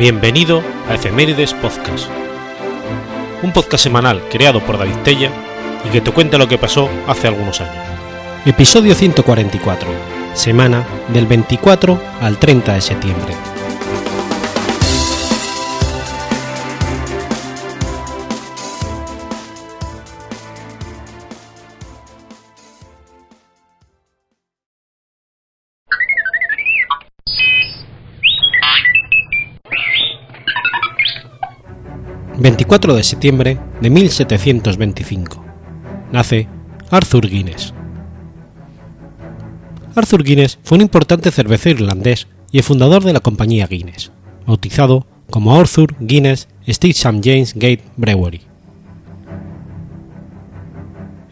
Bienvenido a Efemérides Podcast, un podcast semanal creado por David Tella y que te cuenta lo que pasó hace algunos años. Episodio 144, semana del 24 al 30 de septiembre. 24 de septiembre de 1725. Nace Arthur Guinness. Arthur Guinness fue un importante cervecero irlandés y el fundador de la compañía Guinness, bautizado como Arthur Guinness St. St. James Gate Brewery.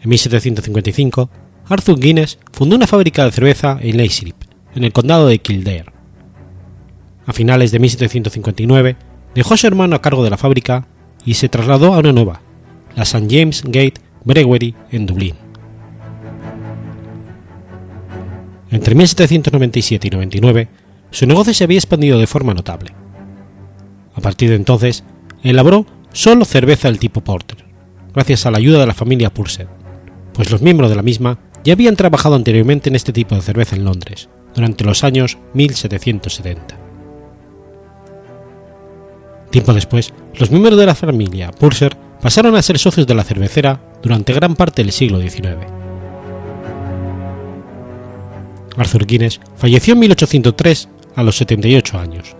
En 1755, Arthur Guinness fundó una fábrica de cerveza en Leixlip, en el condado de Kildare. A finales de 1759, dejó a su hermano a cargo de la fábrica y se trasladó a una nueva, la St. James Gate Brewery en Dublín. Entre 1797 y 99, su negocio se había expandido de forma notable. A partir de entonces, elaboró solo cerveza del tipo porter, gracias a la ayuda de la familia Purser, pues los miembros de la misma ya habían trabajado anteriormente en este tipo de cerveza en Londres, durante los años 1770. Tiempo después, los miembros de la familia Purser pasaron a ser socios de la cervecera durante gran parte del siglo XIX. Arthur Guinness falleció en 1803 a los 78 años.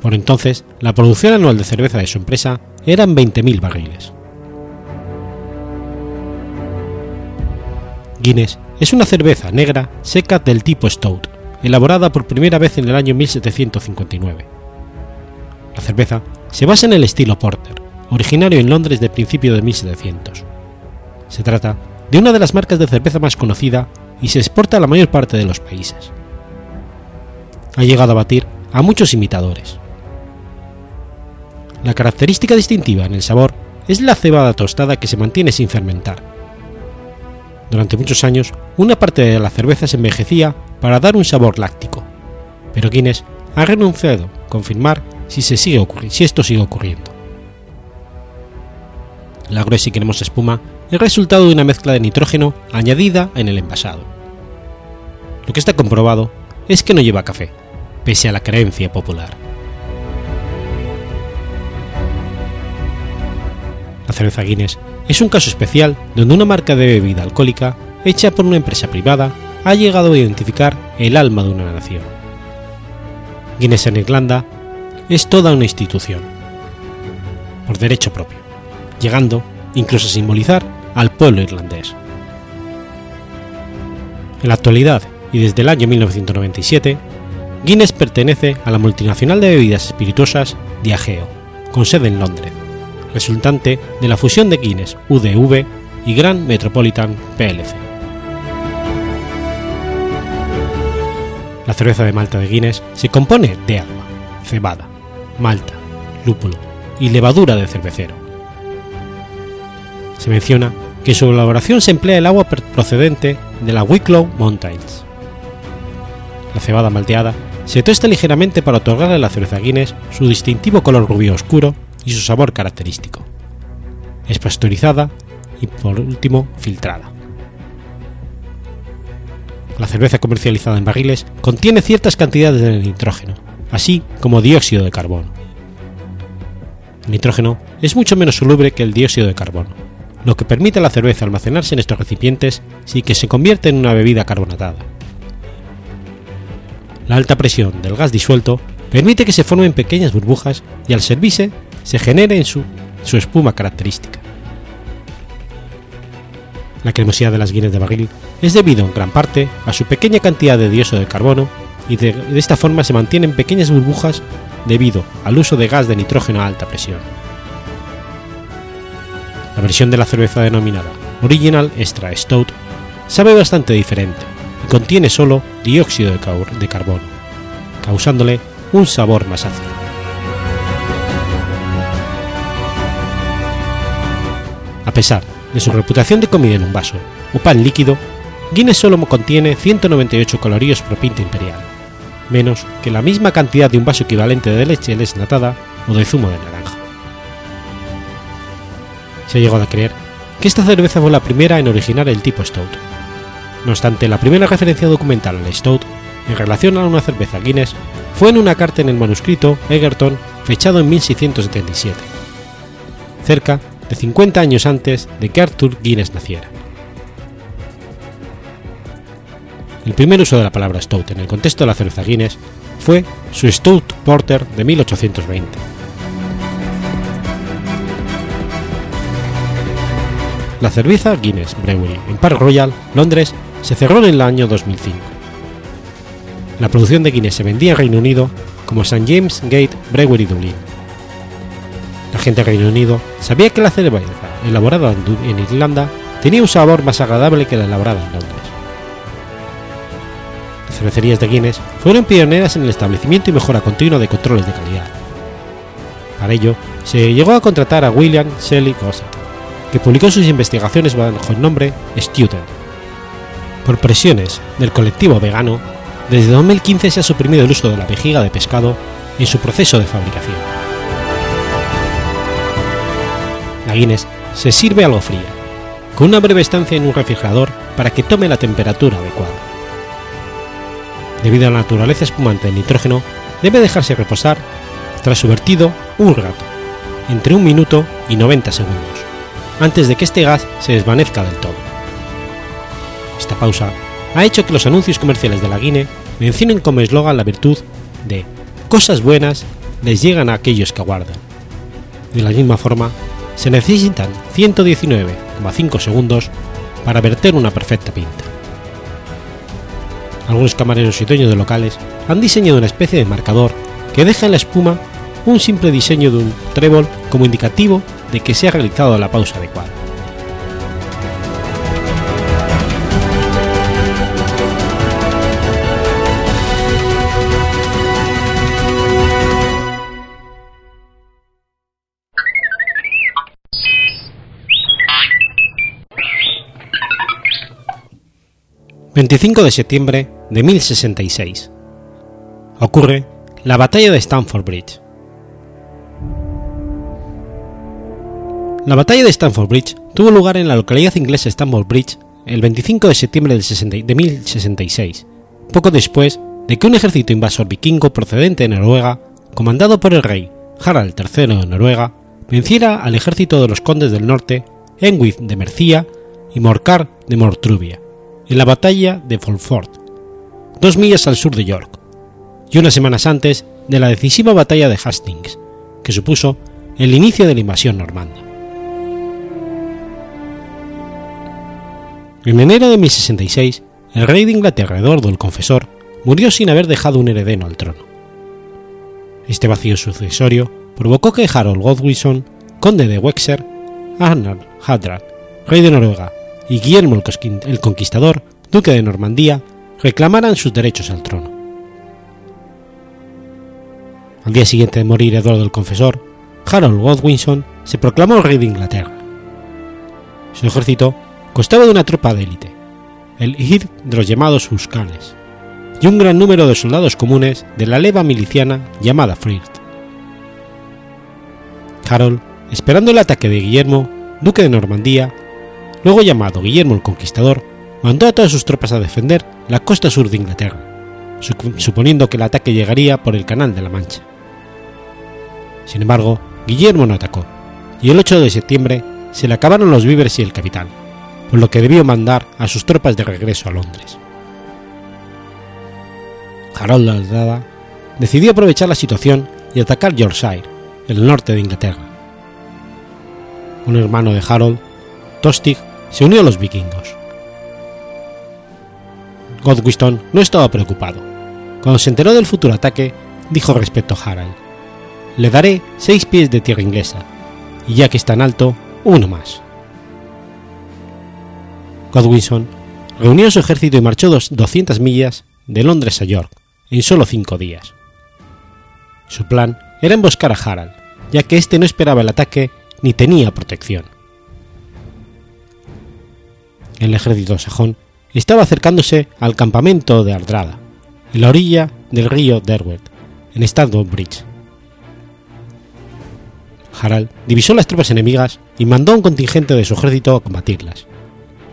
Por entonces, la producción anual de cerveza de su empresa eran 20.000 barriles. Guinness es una cerveza negra seca del tipo Stout, elaborada por primera vez en el año 1759. La cerveza se basa en el estilo Porter, originario en Londres de principio de 1700. Se trata de una de las marcas de cerveza más conocida y se exporta a la mayor parte de los países. Ha llegado a batir a muchos imitadores. La característica distintiva en el sabor es la cebada tostada que se mantiene sin fermentar. Durante muchos años, una parte de la cerveza se envejecía para dar un sabor láctico, pero Guinness ha renunciado a confirmar si, esto sigue ocurriendo. La gruesa y cremosa espuma es resultado de una mezcla de nitrógeno añadida en el envasado. Lo que está comprobado es que no lleva café, pese a la creencia popular. La cerveza Guinness es un caso especial donde una marca de bebida alcohólica hecha por una empresa privada ha llegado a identificar el alma de una nación. Guinness en Irlanda es toda una institución, por derecho propio, llegando incluso a simbolizar al pueblo irlandés. En la actualidad y desde el año 1997, Guinness pertenece a la multinacional de bebidas espirituosas Diageo, con sede en Londres, resultante de la fusión de Guinness UDV y Grand Metropolitan plc. La cerveza de Malta de Guinness se compone de agua, cebada, malta, lúpulo y levadura de cervecero. Se menciona que en su elaboración se emplea el agua procedente de la Wicklow Mountains. La cebada malteada se tuesta ligeramente para otorgarle a la cerveza Guinness su distintivo color rubio oscuro y su sabor característico. Es pasteurizada y por último filtrada. La cerveza comercializada en barriles contiene ciertas cantidades de nitrógeno, así como dióxido de carbono. El nitrógeno es mucho menos soluble que el dióxido de carbono, lo que permite a la cerveza almacenarse en estos recipientes sin que se convierta en una bebida carbonatada. La alta presión del gas disuelto permite que se formen pequeñas burbujas y al servirse se genere en su, su espuma característica. La cremosidad de las guinness de barril es debido en gran parte a su pequeña cantidad de dióxido de carbono y de, de esta forma se mantienen pequeñas burbujas debido al uso de gas de nitrógeno a alta presión. La versión de la cerveza denominada Original Extra Stout sabe bastante diferente y contiene solo dióxido de, carbono, causándole un sabor más ácido. A pesar de su reputación de comida en un vaso o pan líquido, Guinness solo contiene 198 calorías por pinta imperial, menos que la misma cantidad de un vaso equivalente de leche desnatada o de zumo de naranja. Se ha llegado a creer que esta cerveza fue la primera en originar el tipo Stout. No obstante, la primera referencia documental al Stout en relación a una cerveza Guinness fue en una carta en el manuscrito Egerton fechado en 1677, cerca de 50 años antes de que Arthur Guinness naciera. El primer uso de la palabra stout en el contexto de la cerveza Guinness fue su Stout Porter de 1820. La cerveza Guinness Brewery en Park Royal, Londres, se cerró en el año 2005. La producción de Guinness se vendía en Reino Unido como St. James Gate Brewery Dublin. La gente de Reino Unido sabía que la cerveza elaborada en Irlanda tenía un sabor más agradable que la elaborada en Londres. Cervecerías de Guinness fueron pioneras en el establecimiento y mejora continua de controles de calidad. Para ello, se llegó a contratar a William Shelley Gossett, que publicó sus investigaciones bajo el nombre Student. Por presiones del colectivo vegano, desde 2015 se ha suprimido el uso de la vejiga de pescado en su proceso de fabricación. La Guinness se sirve algo fría, con una breve estancia en un refrigerador para que tome la temperatura adecuada. Debido a la naturaleza espumante del nitrógeno, debe dejarse reposar tras su vertido un rato, entre un minuto y 90 segundos, antes de que este gas se desvanezca del todo. Esta pausa ha hecho que los anuncios comerciales de la Guinness mencionen como eslogan la virtud de cosas buenas les llegan a aquellos que aguardan. De la misma forma, se necesitan 119,5 segundos para verter una perfecta pinta. Algunos camareros y dueños de locales han diseñado una especie de marcador que deja en la espuma un simple diseño de un trébol como indicativo de que se ha realizado la pausa adecuada. 25 de septiembre de 1066. Ocurre la batalla de Stamford Bridge. La batalla de Stamford Bridge tuvo lugar en la localidad inglesa Stamford Bridge el 25 de septiembre de 1066, poco después de que un ejército invasor vikingo procedente de Noruega, comandado por el rey Harald III de Noruega, venciera al ejército de los condes del norte, Enwith de Mercia y Morcar de Mortruvia en la batalla de Fulford, dos millas al sur de York, y unas semanas antes de la decisiva batalla de Hastings, que supuso el inicio de la invasión normanda. En enero de 1066, el rey de Inglaterra Eduardo el Confesor murió sin haber dejado un heredero al trono. Este vacío sucesorio provocó que Harold Godwinson, conde de Wexer, Arnold Hadrad, rey de Noruega, y Guillermo el Conquistador, duque de Normandía, reclamaran sus derechos al trono. Al día siguiente de morir Eduardo el Confesor, Harold Godwinson se proclamó rey de Inglaterra. Su ejército constaba de una tropa de élite, el Hid de los llamados Huskanes, y un gran número de soldados comunes de la leva miliciana llamada Flirt. Harold, esperando el ataque de Guillermo, duque de Normandía, luego llamado Guillermo el Conquistador, mandó a todas sus tropas a defender la costa sur de Inglaterra, suponiendo que el ataque llegaría por el Canal de la Mancha. Sin embargo, Guillermo no atacó, y el 8 de septiembre se le acabaron los víveres y el capital, por lo que debió mandar a sus tropas de regreso a Londres. Harold Aldrada decidió aprovechar la situación y atacar Yorkshire, el norte de Inglaterra. Un hermano de Harold, Tostig, se unió a los vikingos. Godwiston no estaba preocupado. Cuando se enteró del futuro ataque, dijo respecto a Harald: Le daré seis pies de tierra inglesa, y ya que es tan alto, uno más. Godwinson reunió su ejército y marchó 200 millas de Londres a York en solo cinco días. Su plan era emboscar a Harald, ya que éste no esperaba el ataque ni tenía protección el ejército sajón estaba acercándose al campamento de Ardrada, en la orilla del río Derwent, en Bridge. Harald divisó las tropas enemigas y mandó a un contingente de su ejército a combatirlas,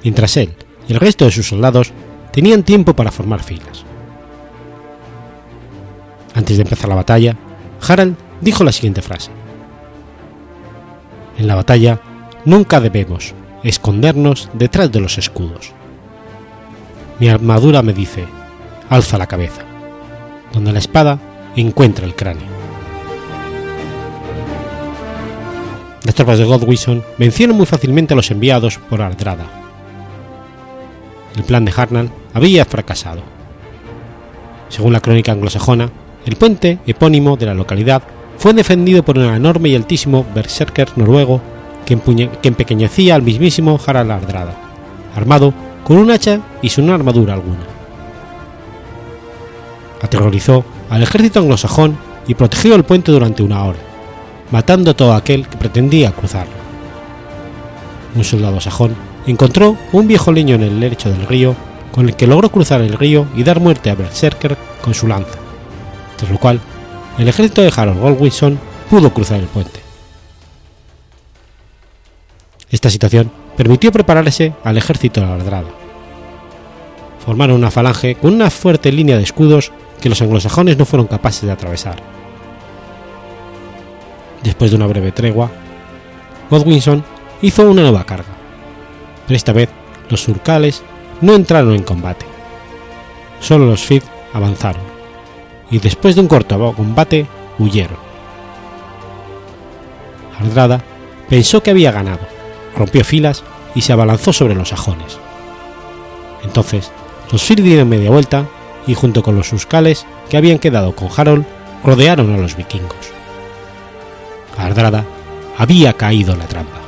mientras él y el resto de sus soldados tenían tiempo para formar filas. Antes de empezar la batalla, Harald dijo la siguiente frase. En la batalla nunca debemos escondernos detrás de los escudos. Mi armadura me dice, alza la cabeza, donde la espada encuentra el cráneo. Las tropas de Godwinson vencieron muy fácilmente a los enviados por Ardrada. El plan de Harnal había fracasado. Según la crónica anglosajona, el puente epónimo de la localidad fue defendido por un enorme y altísimo berserker noruego que, empequeñecía al mismísimo Harald Ardrada, armado con un hacha y sin armadura alguna. Aterrorizó al ejército anglosajón y protegió el puente durante una hora, matando a todo aquel que pretendía cruzarlo. Un soldado sajón encontró un viejo leño en el lecho del río con el que logró cruzar el río y dar muerte a Berserker con su lanza, tras lo cual el ejército de Harold Goldwinson pudo cruzar el puente. Esta situación permitió prepararse al ejército de Ardrada. Formaron una falange con una fuerte línea de escudos que los anglosajones no fueron capaces de atravesar. Después de una breve tregua, Godwinson hizo una nueva carga, pero esta vez los surcales no entraron en combate. Solo los Fid avanzaron, y después de un corto combate huyeron. Ardrada pensó que había ganado, rompió filas y se abalanzó sobre los sajones. Entonces, los Fir dieron media vuelta y junto con los suscales que habían quedado con Harold, rodearon a los vikingos. Ardrada había caído en la trampa.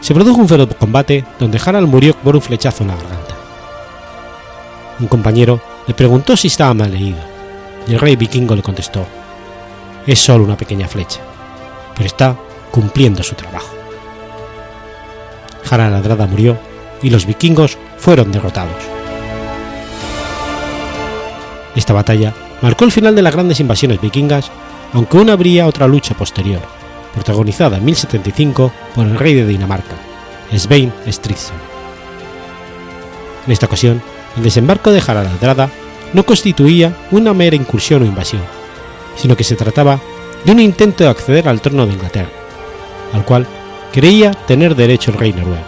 Se produjo un feroz combate donde Harald murió por un flechazo en la garganta. Un compañero le preguntó si estaba mal leído, y el rey vikingo le contestó, es solo una pequeña flecha, pero está cumpliendo su trabajo. Harald Ardrada murió y los vikingos fueron derrotados. Esta batalla marcó el final de las grandes invasiones vikingas aunque aún habría otra lucha posterior, protagonizada en 1075 por el rey de Dinamarca, Svein Stridsson. En esta ocasión, el desembarco de Harald Hardrada no constituía una mera incursión o invasión, sino que se trataba de un intento de acceder al trono de Inglaterra, al cual creía tener derecho el rey noruego.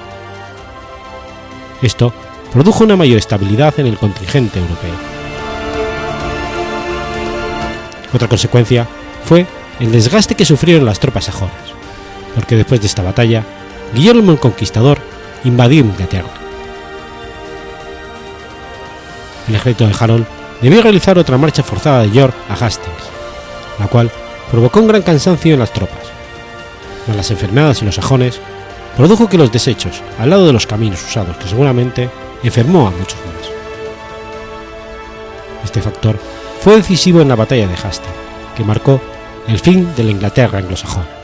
Esto produjo una mayor estabilidad en el contingente europeo. Otra consecuencia fue el desgaste que sufrieron las tropas sajonas, porque después de esta batalla, Guillermo el Conquistador invadió Inglaterra. El ejército de Harold debió realizar otra marcha forzada de York a Hastings, la cual provocó un gran cansancio en las tropas. Mas las enfermedades y los sajones produjo que los desechos al lado de los caminos usados que seguramente enfermó a muchos más. Este factor fue decisivo en la batalla de Hastings, que marcó el fin de la Inglaterra anglosajona.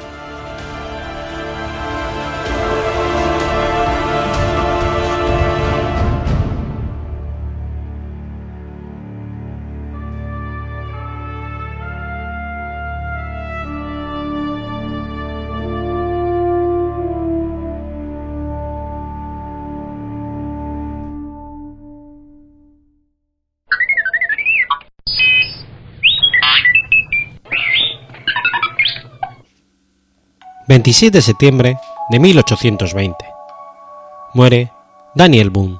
27 de septiembre de 1820. Muere Daniel Boone.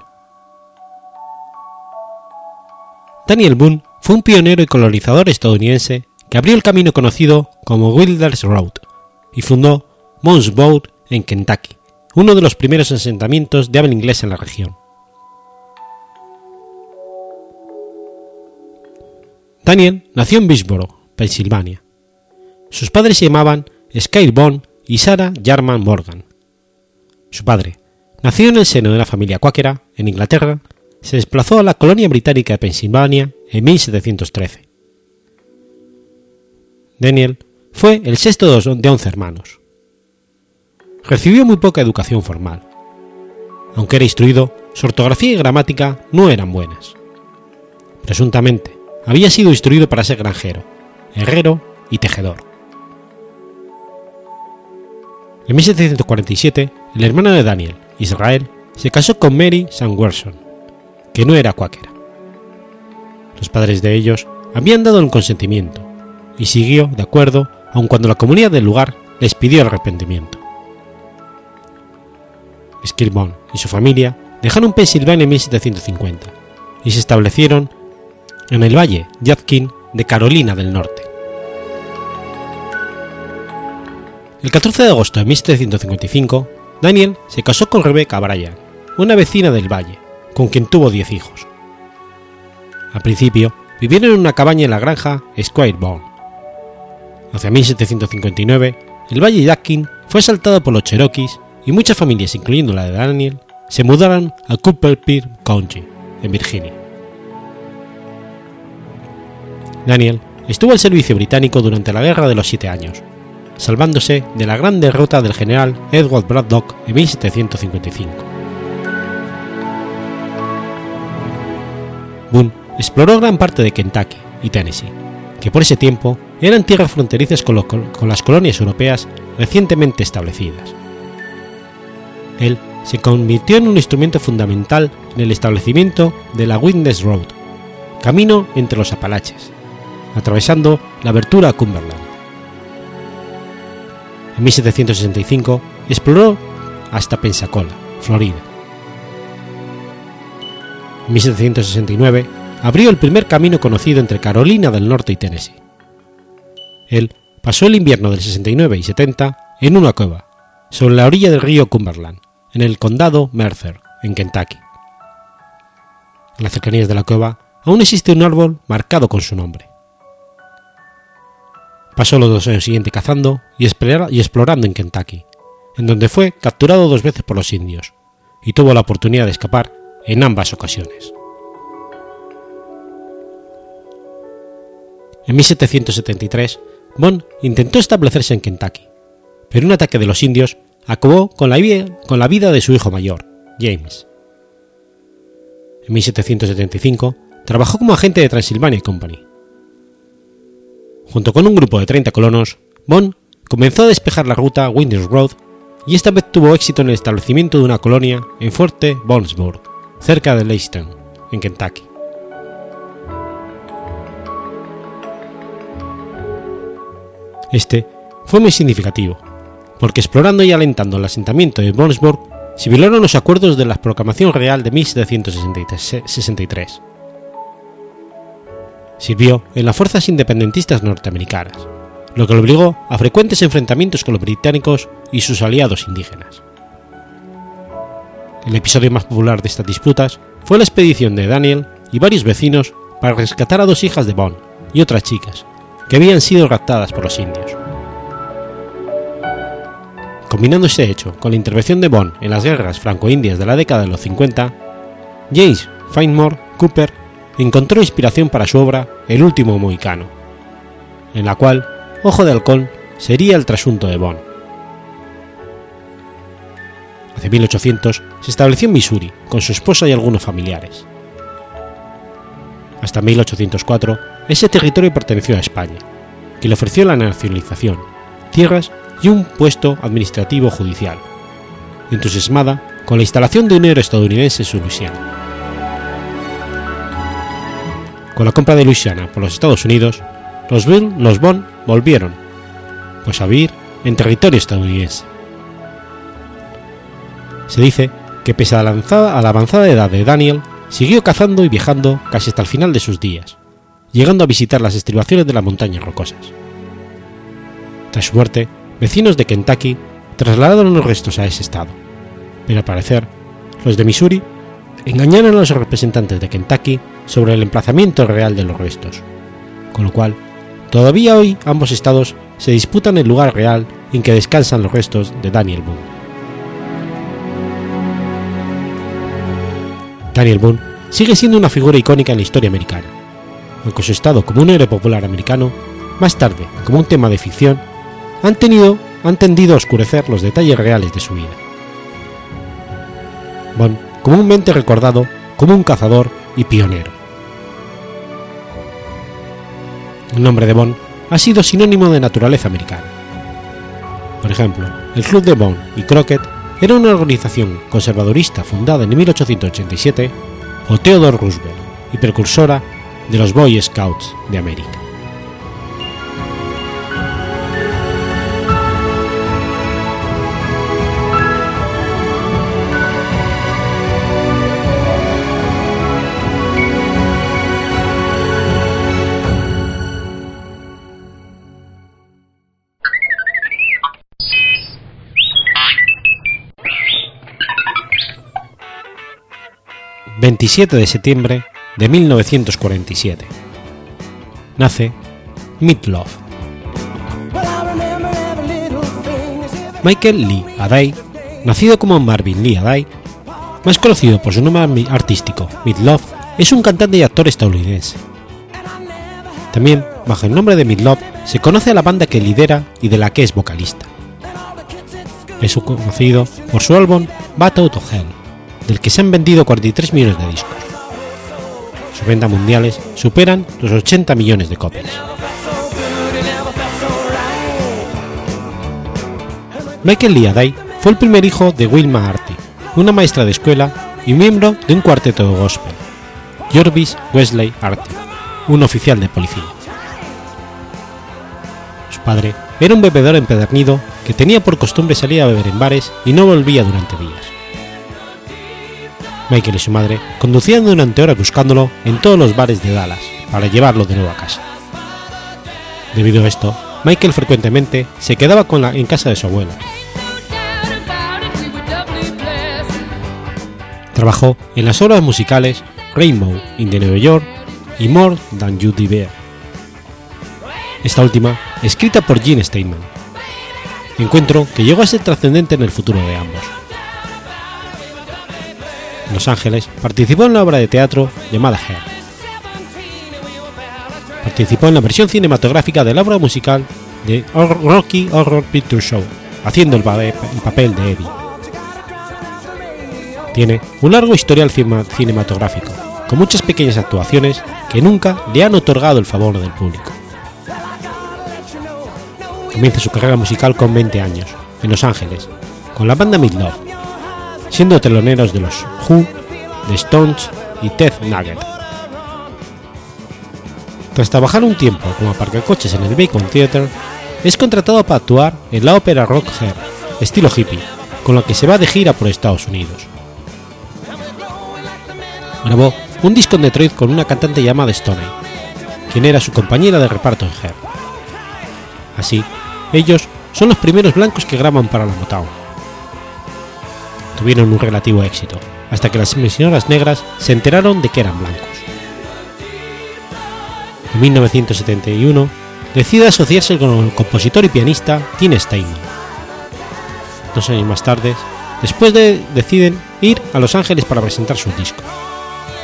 Daniel Boone fue un pionero y colonizador estadounidense que abrió el camino conocido como Wilderness Road y fundó Mons Boat en Kentucky, uno de los primeros asentamientos de habla inglesa en la región. Daniel nació en Bishboro, Pensilvania. Sus padres se llamaban Sky Bond y Sarah Jarman Morgan. Su padre, nacido en el seno de una familia cuáquera en Inglaterra, se desplazó a la colonia británica de Pensilvania en 1713. Daniel fue el sexto de once hermanos. Recibió muy poca educación formal. Aunque era instruido, su ortografía y gramática no eran buenas. Presuntamente, había sido instruido para ser granjero, herrero y tejedor. En 1747, el hermano de Daniel, Israel, se casó con Mary Sanwerson, que no era cuáquera. Los padres de ellos habían dado el consentimiento, y siguió de acuerdo aun cuando la comunidad del lugar les pidió arrepentimiento. Skirbon y su familia dejaron Pensilvania en 1750 y se establecieron en el valle Yadkin de Carolina del Norte. El 14 de agosto de 1755, Daniel se casó con Rebecca Bryan, una vecina del valle, con quien tuvo diez hijos. Al principio, vivieron en una cabaña en la granja Squireborn. Hacia 1759, el valle Yadkin fue asaltado por los Cherokees y muchas familias, incluyendo la de Daniel, se mudaron a Cooper Peak County, en Virginia. Daniel estuvo al servicio británico durante la Guerra de los Siete Años, salvándose de la gran derrota del general Edward Braddock en 1755. Boone exploró gran parte de Kentucky y Tennessee, que por ese tiempo eran tierras fronterizas con, las colonias europeas recientemente establecidas. Él se convirtió en un instrumento fundamental en el establecimiento de la Witness Road, camino entre los Apalaches, atravesando la abertura a Cumberland. En 1765 exploró hasta Pensacola, Florida. En 1769 abrió el primer camino conocido entre Carolina del Norte y Tennessee. Él pasó el invierno del 69 y 70 en una cueva, sobre la orilla del río Cumberland, en el condado Mercer, en Kentucky. En las cercanías de la cueva aún existe un árbol marcado con su nombre. Pasó los dos años siguientes cazando y explorando en Kentucky, en donde fue capturado dos veces por los indios, y tuvo la oportunidad de escapar en ambas ocasiones. En 1773, Bond intentó establecerse en Kentucky, pero un ataque de los indios acabó con la, con la vida de su hijo mayor, James. En 1775 trabajó como agente de Transylvania Company. Junto con un grupo de 30 colonos, Bond comenzó a despejar la ruta Winters Road y esta vez tuvo éxito en el establecimiento de una colonia en Fuerte Bonsburg, cerca de Leiston, en Kentucky. Este fue muy significativo, porque explorando y alentando el asentamiento de Bonsburg se violaron los acuerdos de la Proclamación Real de 1763. Sirvió en las fuerzas independentistas norteamericanas, lo que lo obligó a frecuentes enfrentamientos con los británicos y sus aliados indígenas. El episodio más popular de estas disputas fue la expedición de Daniel y varios vecinos para rescatar a dos hijas de Bond y otras chicas, que habían sido raptadas por los indios. Combinando este hecho con la intervención de Bond en las guerras franco-indias de la década de los 50, James Fenimore Cooper encontró inspiración para su obra El último mohicano, en la cual Ojo de Halcón sería el trasunto de Bond. Hacia 1800 se estableció en Missouri con su esposa y algunos familiares. Hasta 1804 ese territorio perteneció a España, que le ofreció la nacionalización, tierras y un puesto administrativo judicial, entusiasmada con la instalación de un héroe estadounidense en su Luisiana. Con la compra de Luisiana por los Estados Unidos, los, Bill, los Bond volvieron, pues a vivir en territorio estadounidense. Se dice que pese a la, avanzada, a la avanzada edad de Daniel, siguió cazando y viajando casi hasta el final de sus días, llegando a visitar las estribaciones de las montañas rocosas. Tras su muerte, vecinos de Kentucky trasladaron los restos a ese estado, pero al parecer, los de Missouri engañaron a los representantes de Kentucky sobre el emplazamiento real de los restos, con lo cual, todavía hoy ambos estados se disputan el lugar real en que descansan los restos de Daniel Boone. Daniel Boone sigue siendo una figura icónica en la historia americana, aunque su estado como un héroe popular americano, más tarde como un tema de ficción, han, tenido, han tendido a oscurecer los detalles reales de su vida comúnmente recordado como un cazador y pionero. El nombre de Bonn ha sido sinónimo de naturaleza americana. Por ejemplo, el Club de Bonn y Crockett era una organización conservadorista fundada en 1887 por Theodore Roosevelt y precursora de los Boy Scouts de América. 27 de septiembre de 1947. Nace Meatloaf. Michael Lee Aday, nacido como Marvin Lee Aday, más conocido por su nombre artístico Meatloaf, es un cantante y actor estadounidense. También, bajo el nombre de Meatloaf, se conoce a la banda que lidera y de la que es vocalista. Es conocido por su álbum Battle to Hell, del que se han vendido 43 millones de discos. Sus ventas mundiales superan los 80 millones de copias. Michael Liaday fue el primer hijo de Wilma Arty, una maestra de escuela y miembro de un cuarteto de gospel, Jorvis Wesley Arty, un oficial de policía. Su padre era un bebedor empedernido que tenía por costumbre salir a beber en bares y no volvía durante días. Michael y su madre conducían durante horas buscándolo en todos los bares de Dallas para llevarlo de nuevo a casa. Debido a esto, Michael frecuentemente se quedaba con la, en casa de su abuela. Trabajó en las obras musicales Rainbow in the New York y More Than You Did Esta última, escrita por Gene Steinman. Encuentro que llegó a ser trascendente en el futuro de ambos. En Los Ángeles, participó en la obra de teatro llamada Hair. Participó en la versión cinematográfica de la obra musical de Rocky Horror Picture Show, haciendo el, papel de Eddie. Tiene un largo historial cinematográfico, con muchas pequeñas actuaciones que nunca le han otorgado el favor del público. Comienza su carrera musical con 20 años, en Los Ángeles, con la banda Midlove, siendo teloneros de los Who, The Stones y Ted Nugget. Tras trabajar un tiempo como aparcacoches en el Bacon Theatre, es contratado para actuar en la ópera rock hair, estilo hippie, con la que se va de gira por Estados Unidos. Grabó un disco en Detroit con una cantante llamada Stoney, quien era su compañera de reparto en Hair. Así, ellos son los primeros blancos que graban para la Motown tuvieron un relativo éxito, hasta que las emisoras negras se enteraron de que eran blancos. En 1971 decide asociarse con el compositor y pianista Tim Steinman. Dos años más tarde, después de, deciden ir a Los Ángeles para presentar su disco,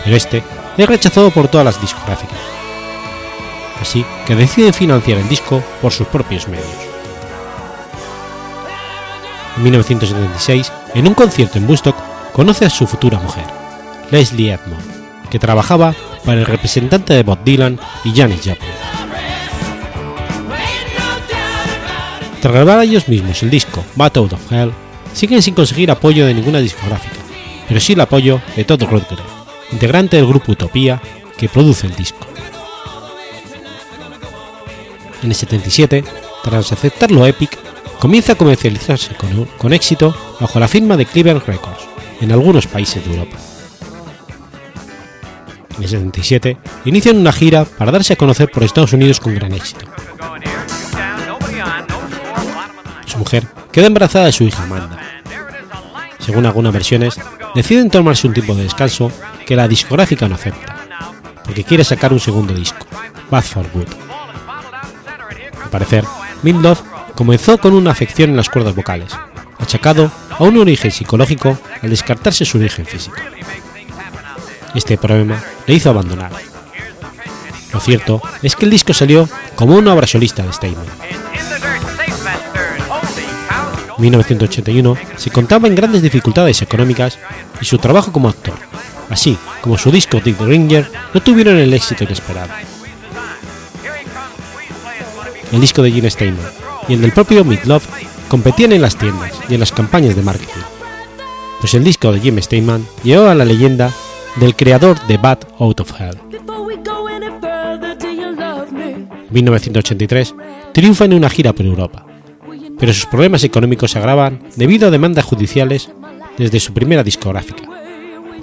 pero este es rechazado por todas las discográficas. Así que deciden financiar el disco por sus propios medios. En 1976 en un concierto en Woodstock conoce a su futura mujer, Leslie Edmond, que trabajaba para el representante de Bob Dylan y Janis Joplin. Tras grabar ellos mismos el disco Battle of Hell, siguen sin conseguir apoyo de ninguna discográfica, pero sí el apoyo de Todd Rundgren, integrante del grupo Utopía que produce el disco. En el 77, tras aceptarlo Epic, comienza a comercializarse con, éxito bajo la firma de Cleveland Records en algunos países de Europa. En el 77 inician una gira para darse a conocer por Estados Unidos con gran éxito. Su mujer queda embarazada de su hija Amanda. Según algunas versiones, deciden tomarse un tiempo de descanso que la discográfica no acepta, porque quiere sacar un segundo disco, Bad for Good. Al parecer, Midlove comenzó con una afección en las cuerdas vocales, achacado a un origen psicológico al descartarse su origen físico. Este problema le hizo abandonar. Lo cierto es que el disco salió como una obra solista de Steinman. En 1981 se contaba en grandes dificultades económicas y su trabajo como actor, así como su disco Dick the no tuvieron el éxito inesperado. el disco de Gene Steinman, y el del propio Love competían en las tiendas y en las campañas de marketing, pues el disco de Jim Steinman llevaba a la leyenda del creador de Bad Out of Hell. En 1983 triunfa en una gira por Europa, pero sus problemas económicos se agravan debido a demandas judiciales desde su primera discográfica,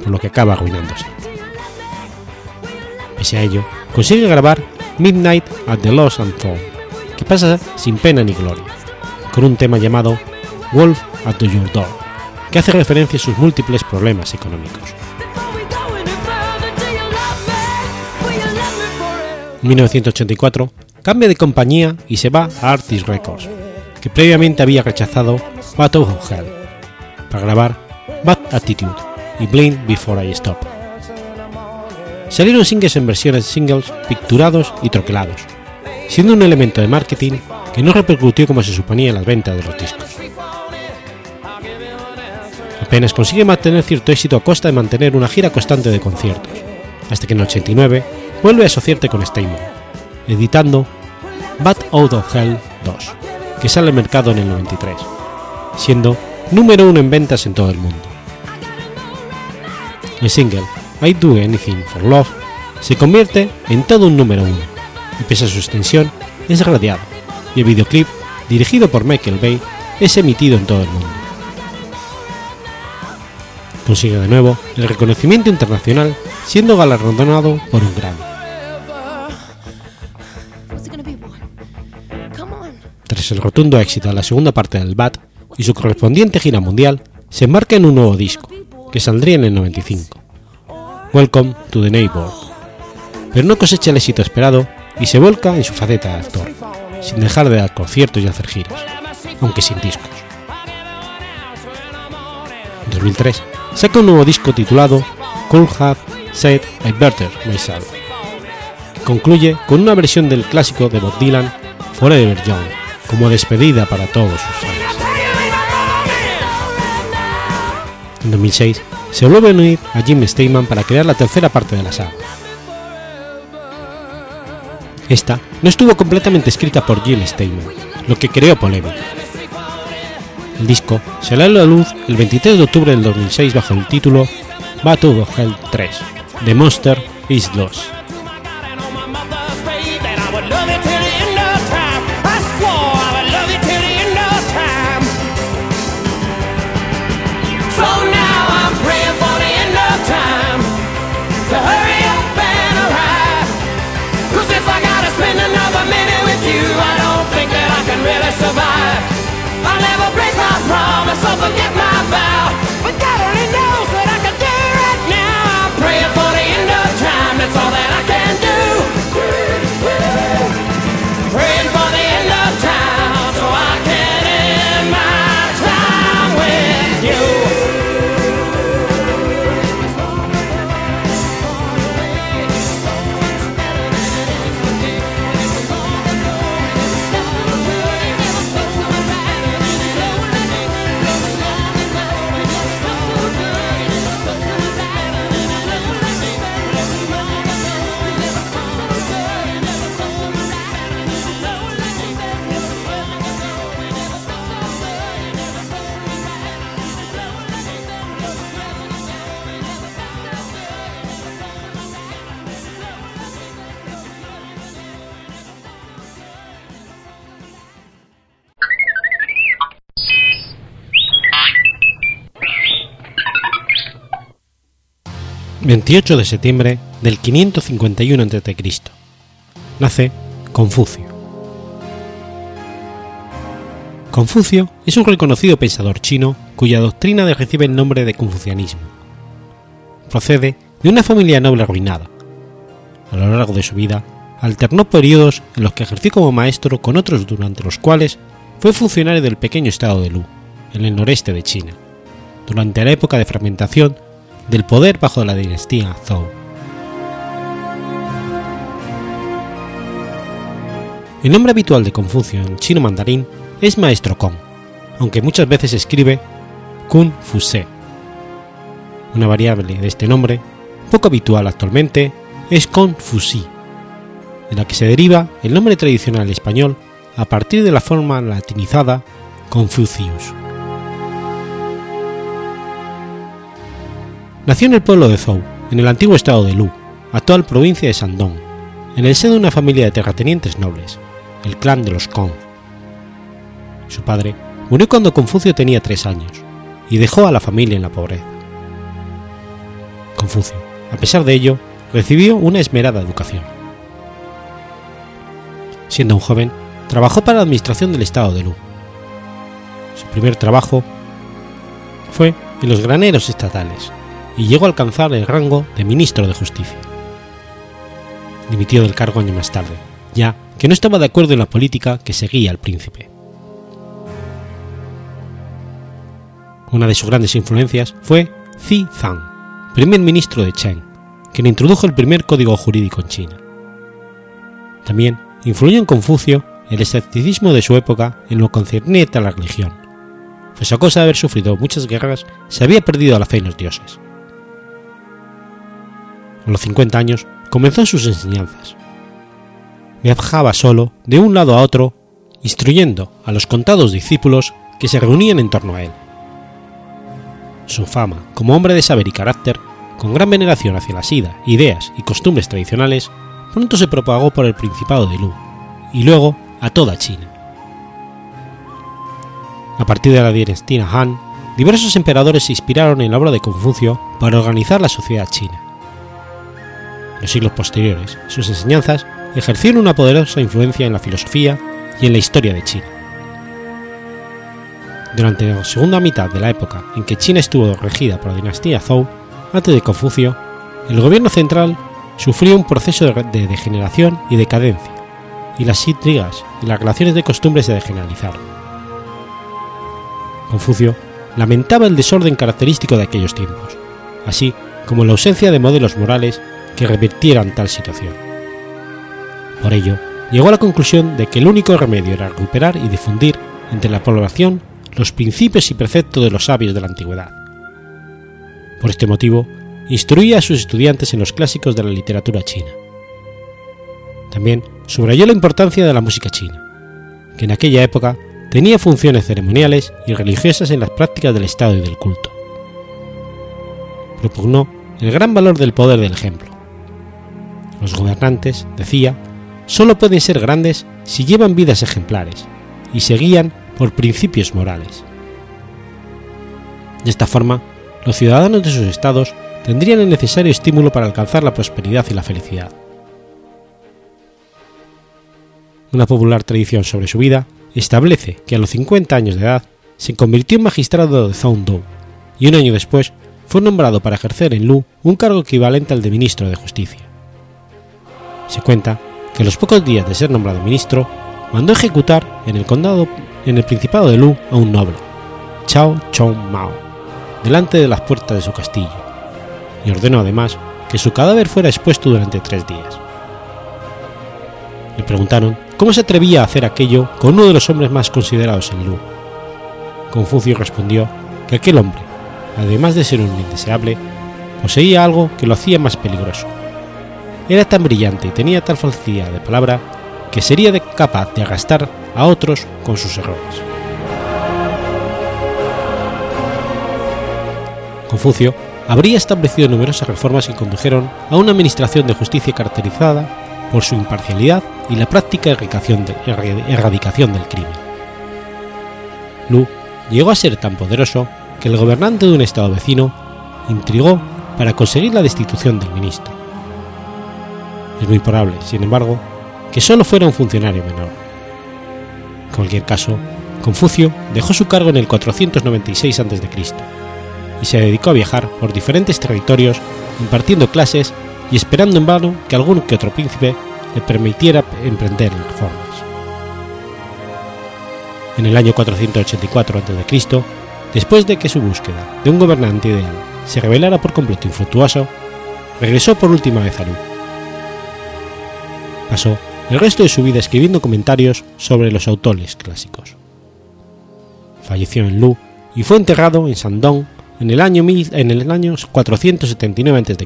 por lo que acaba arruinándose. Pese a ello, consigue grabar Midnight at the Lost and Found, que pasa sin pena ni gloria, con un tema llamado Wolf at Your Door, que hace referencia a sus múltiples problemas económicos. En 1984 cambia de compañía y se va a Artist Records, que previamente había rechazado Battle of Hell, para grabar Bad Attitude y Blind Before I Stop. Salieron singles en versiones singles picturados y troquelados, siendo un elemento de marketing que no repercutió como se suponía en las ventas de los discos. Apenas consigue mantener cierto éxito a costa de mantener una gira constante de conciertos, hasta que en 89 vuelve a asociarte con Steinman, editando Bad Out of Hell 2, que sale al mercado en el 93, siendo número uno en ventas en todo el mundo. El single I Do Anything for Love se convierte en todo un número uno, y pese a su extensión, es radiado, y el videoclip, dirigido por Michael Bay, es emitido en todo el mundo. Consigue de nuevo el reconocimiento internacional siendo galardonado por un Grammy. Tras el rotundo éxito de la segunda parte del BAT y su correspondiente gira mundial, se embarca en un nuevo disco, que saldría en el 95, Welcome to the Neighbor, pero no cosecha el éxito esperado y se volca en su faceta de actor, sin dejar de dar conciertos y hacer giras, aunque sin discos. En 2003 saca un nuevo disco titulado Could Have Said I Better Myself, que concluye con una versión del clásico de Bob Dylan, Forever Young, como despedida para todos sus fans. En 2006 se vuelve a unir a Jim Steinman para crear la tercera parte de la saga. Esta no estuvo completamente escrita por Jim Steinman, lo que creó polémica. El disco se a la luz el 23 de octubre del 2006 bajo el título Battle of Hell 3, The Monster is Lost. ...28 de septiembre del 551 a.C. Nace Confucio. Confucio es un reconocido pensador chino cuya doctrina recibe el nombre de confucianismo. Procede de una familia noble arruinada. A lo largo de su vida, alternó periodos en los que ejerció como maestro con otros durante los cuales fue funcionario del pequeño estado de Lu, en el noreste de China, durante la época de fragmentación del poder bajo la dinastía Zhou. El nombre habitual de Confucio en chino mandarín es Maestro Kong, aunque muchas veces se escribe Kun Fuse. Una variable de este nombre, poco habitual actualmente, es Confusi, de la que se deriva el nombre tradicional español a partir de la forma latinizada Confucius. Nació en el pueblo de Zhou, en el antiguo estado de Lu, actual provincia de Shandong, en el seno de una familia de terratenientes nobles, el clan de los Kong. Su padre murió cuando Confucio tenía tres años y dejó a la familia en la pobreza. Confucio, a pesar de ello, recibió una esmerada educación. Siendo un joven, trabajó para la administración del estado de Lu. Su primer trabajo fue en los graneros estatales y llegó a alcanzar el rango de ministro de Justicia. Dimitió del cargo año más tarde, ya que no estaba de acuerdo en la política que seguía el príncipe. Una de sus grandes influencias fue Zi Zhang, primer ministro de Chen, quien introdujo el primer código jurídico en China. También influyó en Confucio el escepticismo de su época en lo concerniente a la religión, pues a causa de haber sufrido muchas guerras se había perdido la fe en los dioses. A los 50 años comenzó sus enseñanzas. Viajaba solo de un lado a otro, instruyendo a los contados discípulos que se reunían en torno a él. Su fama como hombre de saber y carácter, con gran veneración hacia las ideas y costumbres tradicionales, pronto se propagó por el Principado de Lu y luego a toda China. A partir de la dinastía Han, diversos emperadores se inspiraron en la obra de Confucio para organizar la sociedad china. Los siglos posteriores, sus enseñanzas ejercieron una poderosa influencia en la filosofía y en la historia de China. Durante la segunda mitad de la época en que China estuvo regida por la dinastía Zhou, antes de Confucio, el gobierno central sufrió un proceso de degeneración y decadencia, y las intrigas y las relaciones de costumbres se degeneralizaron. Confucio lamentaba el desorden característico de aquellos tiempos, así como la ausencia de modelos morales que revirtieran tal situación. Por ello, llegó a la conclusión de que el único remedio era recuperar y difundir entre la población los principios y preceptos de los sabios de la antigüedad. Por este motivo, instruía a sus estudiantes en los clásicos de la literatura china. También subrayó la importancia de la música china, que en aquella época tenía funciones ceremoniales y religiosas en las prácticas del Estado y del culto. Propugnó el gran valor del poder del ejemplo. Los gobernantes, decía, solo pueden ser grandes si llevan vidas ejemplares y se guían por principios morales. De esta forma, los ciudadanos de sus estados tendrían el necesario estímulo para alcanzar la prosperidad y la felicidad. Una popular tradición sobre su vida establece que a los 50 años de edad se convirtió en magistrado de Zhongdou y un año después fue nombrado para ejercer en Lu un cargo equivalente al de ministro de Justicia. Se cuenta que a los pocos días de ser nombrado ministro, mandó ejecutar en el condado, en el Principado de Lu, a un noble, Chao Chong Mao, delante de las puertas de su castillo, y ordenó además que su cadáver fuera expuesto durante tres días. Le preguntaron cómo se atrevía a hacer aquello con uno de los hombres más considerados en Lu. Confucio respondió que aquel hombre, además de ser un indeseable, poseía algo que lo hacía más peligroso. Era tan brillante y tenía tal facilidad de palabra que sería capaz de arrastrar a otros con sus errores. Confucio habría establecido numerosas reformas que condujeron a una administración de justicia caracterizada por su imparcialidad y la práctica erradicación del crimen. Lu llegó a ser tan poderoso que el gobernante de un estado vecino intrigó para conseguir la destitución del ministro. Es muy probable, sin embargo, que solo fuera un funcionario menor. En cualquier caso, Confucio dejó su cargo en el 496 a.C. y se dedicó a viajar por diferentes territorios impartiendo clases y esperando en vano que algún que otro príncipe le permitiera emprender reformas. En el año 484 a.C., después de que su búsqueda de un gobernante ideal se revelara por completo infructuoso, regresó por última vez a Lu. Pasó el resto de su vida escribiendo comentarios sobre los autores clásicos. Falleció en Lu y fue enterrado en Shandong en el año, en el año 479 a.C.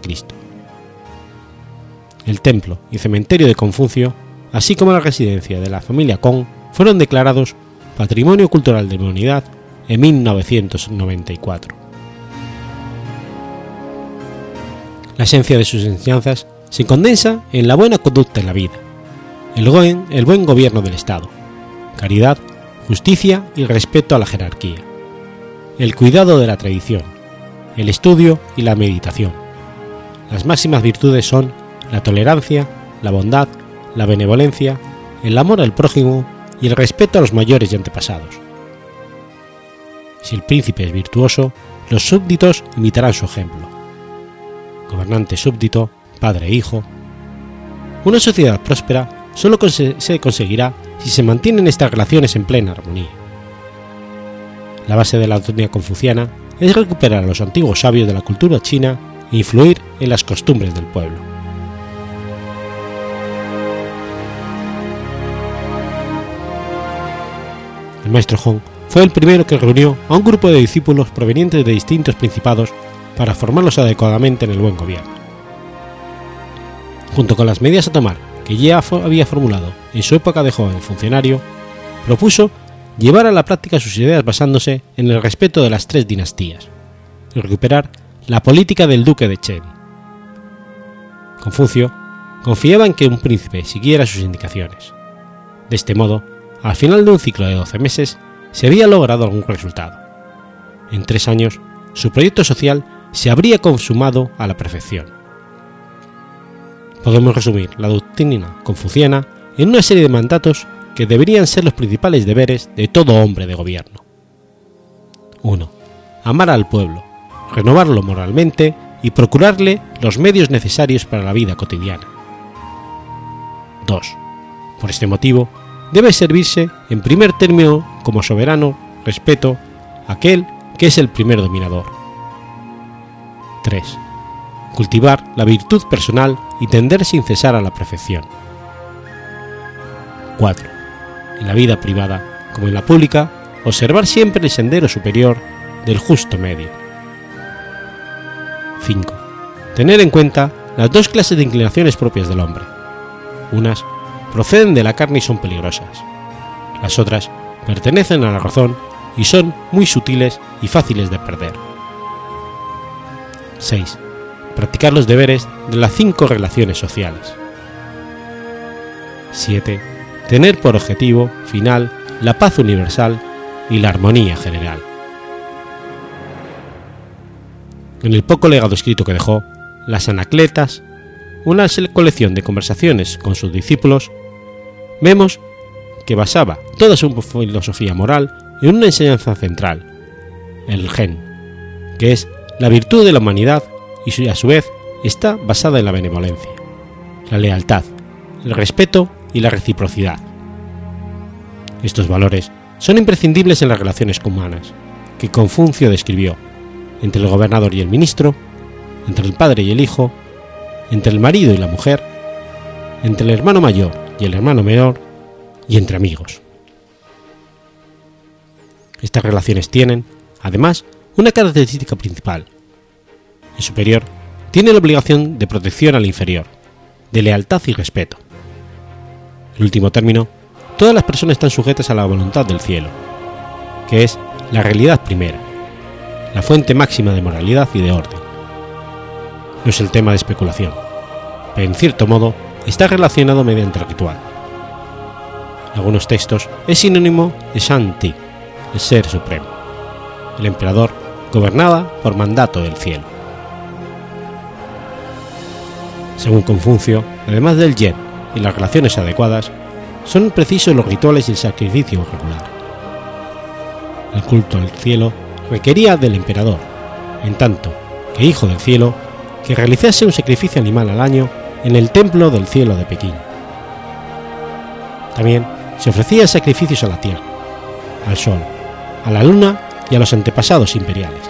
El templo y cementerio de Confucio, así como la residencia de la familia Kong, fueron declarados Patrimonio Cultural de la Humanidad en 1994. La esencia de sus enseñanzas se condensa en la buena conducta en la vida, el buen, el buen gobierno del Estado, caridad, justicia y respeto a la jerarquía, el cuidado de la tradición, el estudio y la meditación. Las máximas virtudes son la tolerancia, la bondad, la benevolencia, el amor al prójimo y el respeto a los mayores y antepasados. Si el príncipe es virtuoso, los súbditos imitarán su ejemplo. Gobernante súbdito, padre e hijo. Una sociedad próspera solo se conseguirá si se mantienen estas relaciones en plena armonía. La base de la doctrina confuciana es recuperar a los antiguos sabios de la cultura china e influir en las costumbres del pueblo. El maestro Hong fue el primero que reunió a un grupo de discípulos provenientes de distintos principados para formarlos adecuadamente en el buen gobierno. Junto con las medidas a tomar que ya había formulado en su época de joven funcionario, propuso llevar a la práctica sus ideas basándose en el respeto de las tres dinastías y recuperar la política del duque de Chen. Confucio confiaba en que un príncipe siguiera sus indicaciones. De este modo, al final de un ciclo de 12 meses, se había logrado algún resultado. En tres años, su proyecto social se habría consumado a la perfección podemos resumir la doctrina confuciana en una serie de mandatos que deberían ser los principales deberes de todo hombre de gobierno. 1. Amar al pueblo, renovarlo moralmente y procurarle los medios necesarios para la vida cotidiana. 2. Por este motivo, debe servirse en primer término como soberano respeto aquel que es el primer dominador. 3 cultivar la virtud personal y tender sin cesar a la perfección. 4. En la vida privada, como en la pública, observar siempre el sendero superior del justo medio. 5. Tener en cuenta las dos clases de inclinaciones propias del hombre. Unas proceden de la carne y son peligrosas. Las otras pertenecen a la razón y son muy sutiles y fáciles de perder. 6 practicar los deberes de las cinco relaciones sociales. 7. Tener por objetivo final la paz universal y la armonía general. En el poco legado escrito que dejó, Las Anacletas, una colección de conversaciones con sus discípulos, vemos que basaba toda su filosofía moral en una enseñanza central, el gen, que es la virtud de la humanidad y a su vez está basada en la benevolencia, la lealtad, el respeto y la reciprocidad. Estos valores son imprescindibles en las relaciones humanas, que Confucio describió entre el gobernador y el ministro, entre el padre y el hijo, entre el marido y la mujer, entre el hermano mayor y el hermano menor, y entre amigos. Estas relaciones tienen, además, una característica principal, el superior tiene la obligación de protección al inferior, de lealtad y respeto. En último término, todas las personas están sujetas a la voluntad del cielo, que es la realidad primera, la fuente máxima de moralidad y de orden. No es el tema de especulación, pero en cierto modo está relacionado mediante el ritual. En algunos textos es sinónimo de Shanti, el ser supremo. El emperador gobernaba por mandato del cielo. Según Confucio, además del yen y las relaciones adecuadas, son precisos los rituales y el sacrificio regular. El culto al cielo requería del emperador, en tanto que hijo del cielo, que realizase un sacrificio animal al año en el templo del cielo de Pekín. También se ofrecían sacrificios a la tierra, al sol, a la luna y a los antepasados imperiales.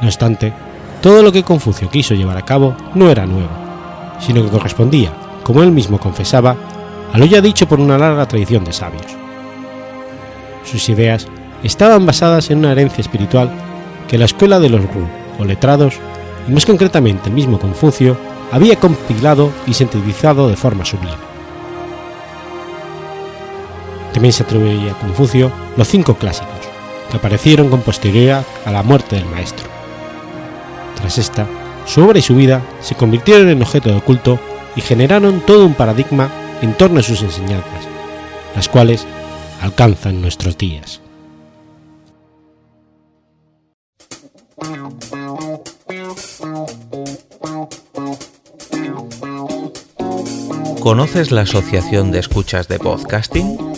No obstante, todo lo que Confucio quiso llevar a cabo no era nuevo, sino que correspondía, como él mismo confesaba, a lo ya dicho por una larga tradición de sabios. Sus ideas estaban basadas en una herencia espiritual que la escuela de los Ru, o letrados, y más concretamente el mismo Confucio, había compilado y sintetizado de forma sublime. También se atribuye a Confucio los cinco clásicos, que aparecieron con posterioridad a la muerte del maestro. Esta, su obra y su vida se convirtieron en objeto de culto y generaron todo un paradigma en torno a sus enseñanzas, las cuales alcanzan nuestros días. ¿Conoces la Asociación de Escuchas de Podcasting?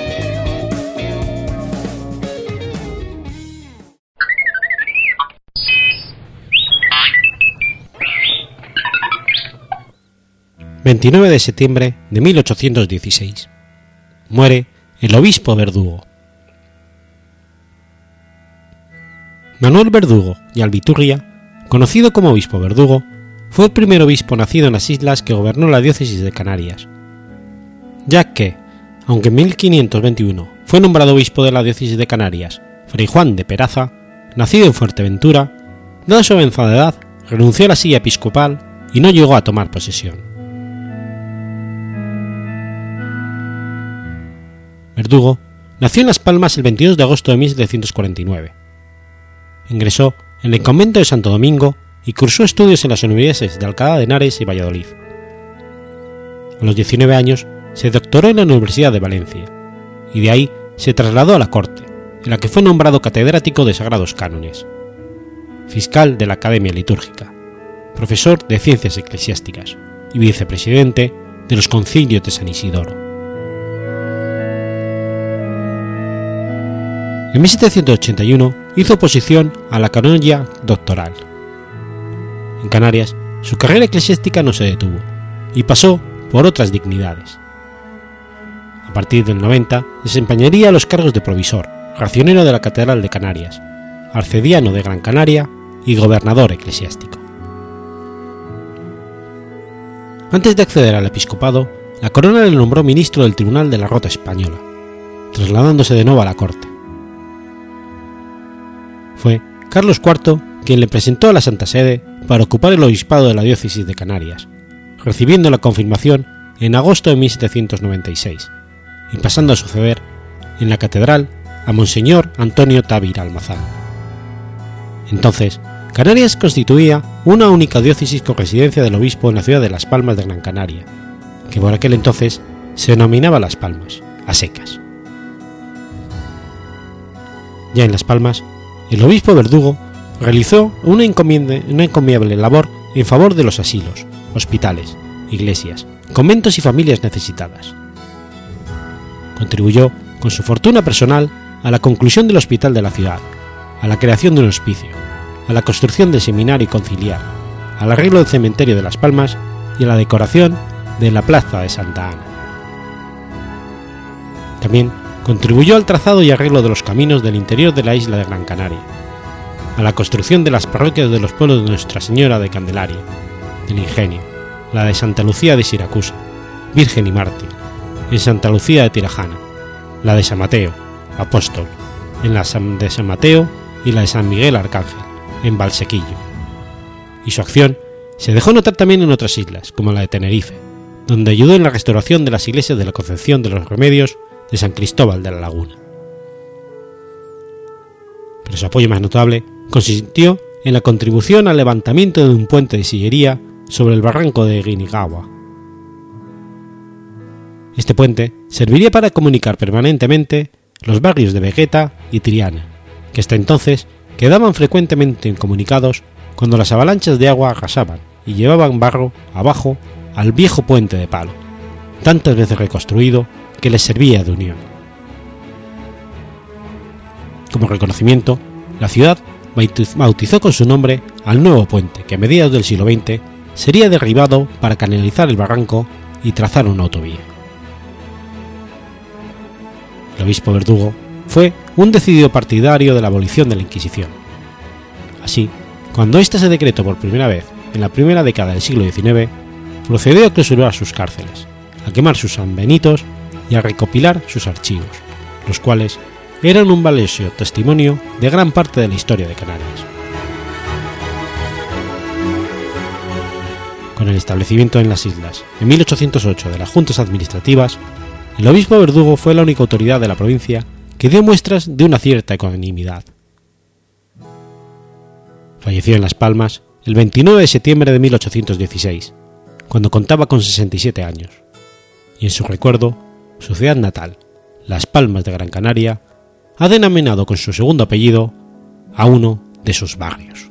29 de septiembre de 1816. Muere el obispo Verdugo. Manuel Verdugo y Albiturria, conocido como obispo Verdugo, fue el primer obispo nacido en las islas que gobernó la diócesis de Canarias, ya que, aunque en 1521 fue nombrado obispo de la diócesis de Canarias, Fray Juan de Peraza, nacido en Fuerteventura, dada su avanzada edad, renunció a la silla episcopal y no llegó a tomar posesión. Verdugo nació en Las Palmas el 22 de agosto de 1749. Ingresó en el convento de Santo Domingo y cursó estudios en las universidades de Alcalá de Henares y Valladolid. A los 19 años se doctoró en la Universidad de Valencia y de ahí se trasladó a la corte, en la que fue nombrado catedrático de Sagrados Cánones, fiscal de la Academia Litúrgica, profesor de Ciencias Eclesiásticas y vicepresidente de los concilios de San Isidoro. En 1781 hizo oposición a la canonía doctoral. En Canarias, su carrera eclesiástica no se detuvo y pasó por otras dignidades. A partir del 90 desempeñaría los cargos de provisor, racionero de la Catedral de Canarias, arcediano de Gran Canaria y gobernador eclesiástico. Antes de acceder al episcopado, la corona le nombró ministro del Tribunal de la Rota Española, trasladándose de nuevo a la corte fue Carlos IV quien le presentó a la Santa Sede para ocupar el obispado de la diócesis de Canarias, recibiendo la confirmación en agosto de 1796 y pasando a suceder en la catedral a Monseñor Antonio Távira Almazán. Entonces, Canarias constituía una única diócesis con residencia del obispo en la ciudad de Las Palmas de Gran Canaria, que por aquel entonces se denominaba Las Palmas, a secas. Ya en Las Palmas, el obispo Verdugo realizó una, encomiable labor en favor de los asilos, hospitales, iglesias, conventos y familias necesitadas. Contribuyó con su fortuna personal a la conclusión del hospital de la ciudad, a la creación de un hospicio, a la construcción del seminario conciliar, al arreglo del cementerio de Las Palmas y a la decoración de la plaza de Santa Ana. También contribuyó al trazado y arreglo de los caminos del interior de la isla de Gran Canaria, a la construcción de las parroquias de los pueblos de Nuestra Señora de Candelaria, del Ingenio, la de Santa Lucía de Siracusa, Virgen y Mártir, en Santa Lucía de Tirajana, la de San Mateo, Apóstol, en la de San Mateo y la de San Miguel Arcángel, en Valsequillo. Y su acción se dejó notar también en otras islas, como la de Tenerife, donde ayudó en la restauración de las iglesias de la Concepción de los Remedios de San Cristóbal de la Laguna. Pero su apoyo más notable consistió en la contribución al levantamiento de un puente de sillería sobre el barranco de Guinigawa. Este puente serviría para comunicar permanentemente los barrios de Vegeta y Triana, que hasta entonces quedaban frecuentemente incomunicados cuando las avalanchas de agua arrasaban y llevaban barro abajo al viejo puente de palo, tantas veces reconstruido que les servía de unión. Como reconocimiento, la ciudad bautizó con su nombre al nuevo puente que a mediados del siglo XX sería derribado para canalizar el barranco y trazar una autovía. El obispo Verdugo fue un decidido partidario de la abolición de la Inquisición. Así, cuando ésta se decretó por primera vez en la primera década del siglo XIX, procedió a clausurar sus cárceles, a quemar sus sanbenitos y a recopilar sus archivos, los cuales eran un valioso testimonio de gran parte de la historia de Canarias. Con el establecimiento en las islas en 1808 de las juntas administrativas, el obispo Verdugo fue la única autoridad de la provincia que dio muestras de una cierta ecuanimidad. Falleció en Las Palmas el 29 de septiembre de 1816, cuando contaba con 67 años, y en su recuerdo, su ciudad natal, Las Palmas de Gran Canaria, ha denominado con su segundo apellido a uno de sus barrios.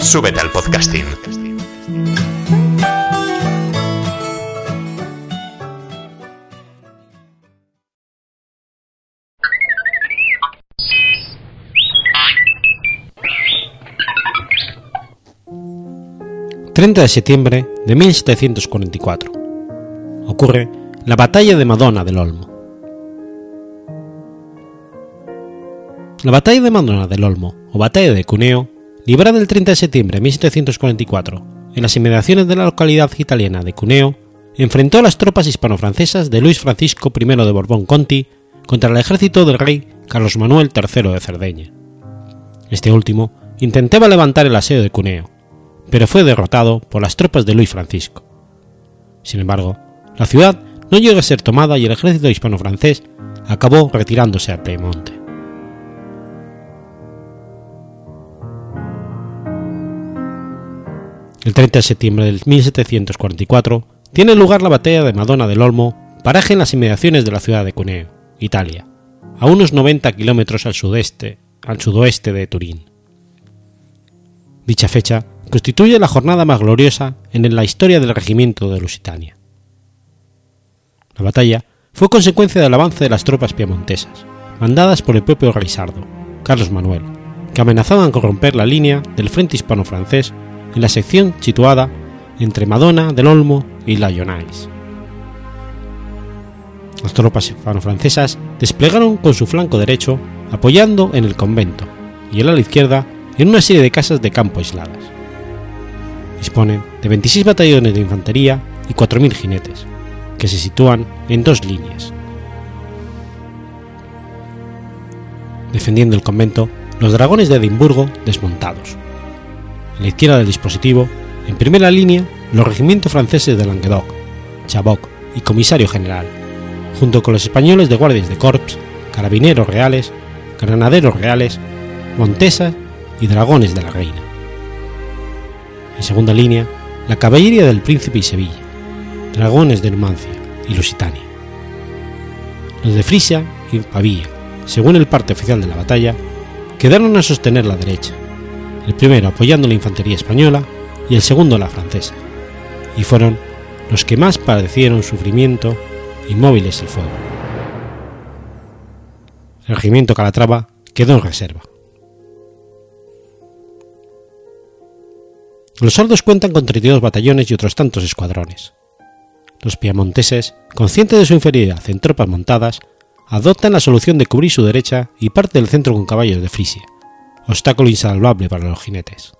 Súbete al podcasting. ...30 de septiembre de 1744... ...ocurre la batalla de Madonna del Olmo. La batalla de Madonna del Olmo, o batalla de Cuneo, librada el 30 de septiembre de 1744 en las inmediaciones de la localidad italiana de Cuneo, enfrentó a las tropas hispano-francesas de Luis Francisco I de Borbón Conti contra el ejército del rey Carlos Manuel III de Cerdeña. Este último intentaba levantar el asedio de Cuneo, pero fue derrotado por las tropas de Luis Francisco. Sin embargo, la ciudad no llegó a ser tomada y el ejército hispano-francés acabó retirándose a Piemonte. El 30 de septiembre de 1744 tiene lugar la batalla de Madonna del Olmo, paraje en las inmediaciones de la ciudad de Cuneo, Italia, a unos 90 kilómetros al sudeste, al sudoeste de Turín. Dicha fecha constituye la jornada más gloriosa en la historia del regimiento de Lusitania. La batalla fue consecuencia del avance de las tropas piemontesas, mandadas por el propio Risardo, Carlos Manuel, que amenazaban con romper la línea del frente hispano-francés en la sección situada entre Madonna del Olmo y Lyonais, Las tropas hispano-francesas desplegaron con su flanco derecho apoyando en el convento y el ala izquierda en una serie de casas de campo aisladas. Disponen de 26 batallones de infantería y 4.000 jinetes, que se sitúan en dos líneas. Defendiendo el convento, los dragones de Edimburgo desmontados. La izquierda del dispositivo, en primera línea, los regimientos franceses de Languedoc, Chabot y Comisario General, junto con los españoles de guardias de corps, carabineros reales, granaderos reales, montesas y dragones de la reina. En segunda línea, la caballería del príncipe y Sevilla, dragones de Numancia y Lusitania. Los de Frisia y Pavía, según el parte oficial de la batalla, quedaron a sostener la derecha, el primero apoyando la infantería española y el segundo la francesa, y fueron los que más padecieron sufrimiento inmóviles el fuego. El regimiento Calatrava quedó en reserva. Los sordos cuentan con 32 batallones y otros tantos escuadrones. Los piamonteses, conscientes de su inferioridad en tropas montadas, adoptan la solución de cubrir su derecha y parte del centro con caballos de Frisia, obstáculo insalvable para los jinetes.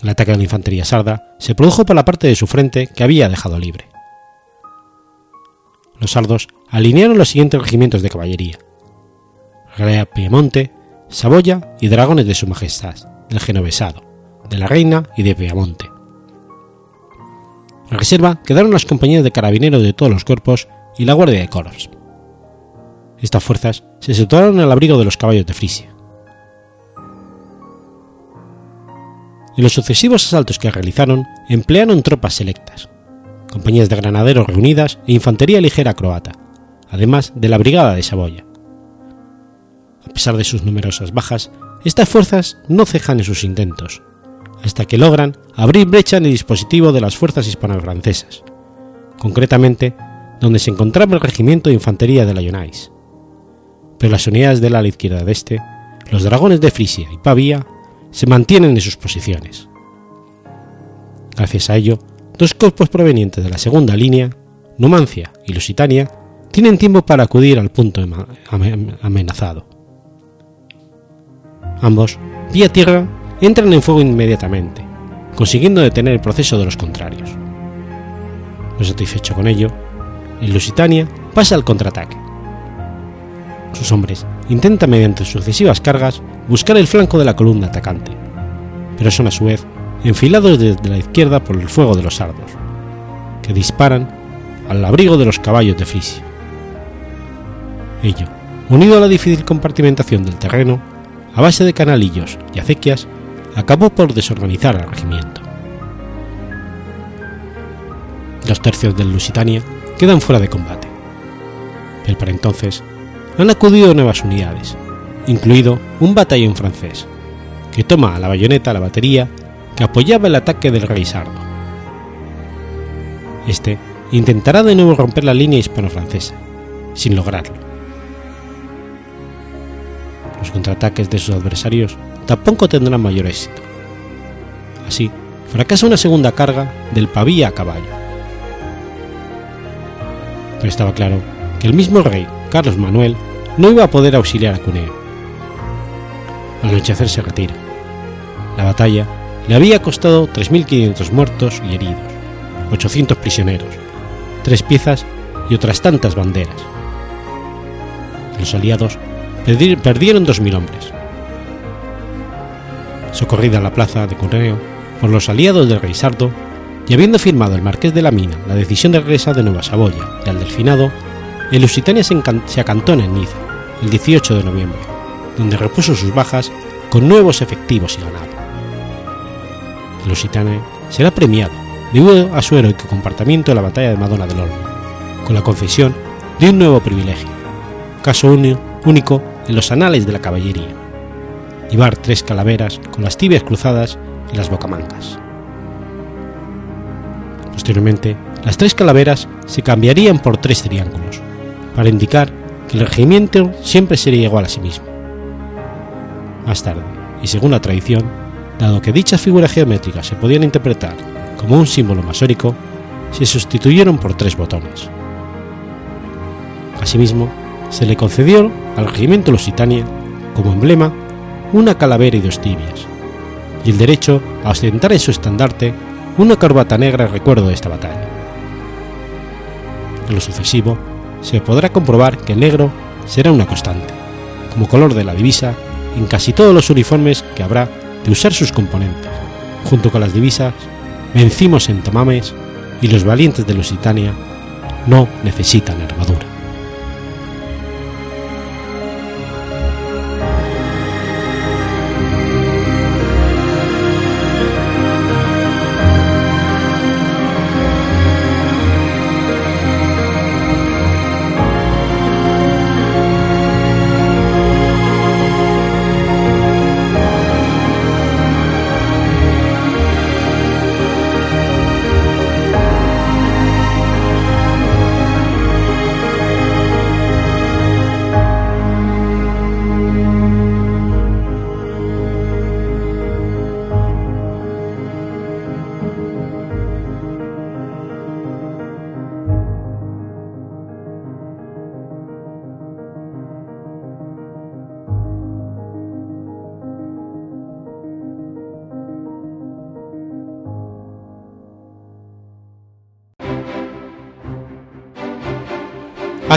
El ataque de la infantería sarda se produjo por la parte de su frente que había dejado libre. Los sardos alinearon los siguientes regimientos de caballería: Galea Piemonte, Saboya y dragones de su majestad, del Genovesado, de la Reina y de Piamonte. En reserva quedaron las compañías de carabineros de todos los cuerpos y la guardia de Corps. Estas fuerzas se situaron al abrigo de los caballos de Frisia. En los sucesivos asaltos que realizaron, emplearon tropas selectas, compañías de granaderos reunidas e infantería ligera croata, además de la Brigada de Saboya. A pesar de sus numerosas bajas, estas fuerzas no cejan en sus intentos, hasta que logran abrir brecha en el dispositivo de las fuerzas hispano-francesas, concretamente donde se encontraba el regimiento de infantería de Lyonais. Pero las unidades del ala izquierda de este, los dragones de Frisia y Pavía, se mantienen en sus posiciones. Gracias a ello, dos cuerpos provenientes de la segunda línea, Numancia y Lusitania, tienen tiempo para acudir al punto amenazado. Ambos, vía tierra, entran en fuego inmediatamente, consiguiendo detener el proceso de los contrarios. No satisfecho con ello, en Lusitania pasa al contraataque. Sus hombres intentan mediante sucesivas cargas buscar el flanco de la columna atacante, pero son a su vez enfilados desde la izquierda por el fuego de los sardos, que disparan al abrigo de los caballos de Frisia. Ello, unido a la difícil compartimentación del terreno, a base de canalillos y acequias, acabó por desorganizar al regimiento. Los tercios del Lusitania quedan fuera de combate, pero para entonces han acudido nuevas unidades, incluido un batallón francés, que toma a la bayoneta la batería que apoyaba el ataque del rey sardo. Este intentará de nuevo romper la línea hispano-francesa, sin lograrlo. Los contraataques de sus adversarios tampoco tendrán mayor éxito. Así, fracasa una segunda carga del Pavía a caballo. Pero estaba claro que el mismo rey, Carlos Manuel, no iba a poder auxiliar a Cuneo. Al anochecer se retira. La batalla le había costado 3.500 muertos y heridos, 800 prisioneros, tres piezas y otras tantas banderas. Los aliados perdieron 2.000 hombres. Socorrida la plaza de Cuneo por los aliados del rey Sardo, y habiendo firmado el marqués de la Mina la decisión de regresar de Nueva Saboya y al Delfinado, el Lusitania se, se acantona en Niza el 18 de noviembre, donde repuso sus bajas con nuevos efectivos y ganado. El Lusitania será premiado debido a su heroico comportamiento en la batalla de Madonna del Olmo, con la concesión de un nuevo privilegio, caso único en los anales de la caballería, llevar tres calaveras con las tibias cruzadas y las bocamancas. Posteriormente, las tres calaveras se cambiarían por tres triángulos, para indicar que el regimiento siempre sería igual a sí mismo. Más tarde, y según la tradición, dado que dichas figuras geométricas se podían interpretar como un símbolo masórico, se sustituyeron por tres botones. Asimismo, se le concedió al regimiento Lusitania, como emblema, una calavera y dos tibias, y el derecho a ostentar en su estandarte una corbata negra en recuerdo de esta batalla. En lo sucesivo, se podrá comprobar que el negro será una constante, como color de la divisa en casi todos los uniformes que habrá de usar sus componentes, junto con las divisas Vencimos en Tomames y los valientes de Lusitania no necesitan armadura.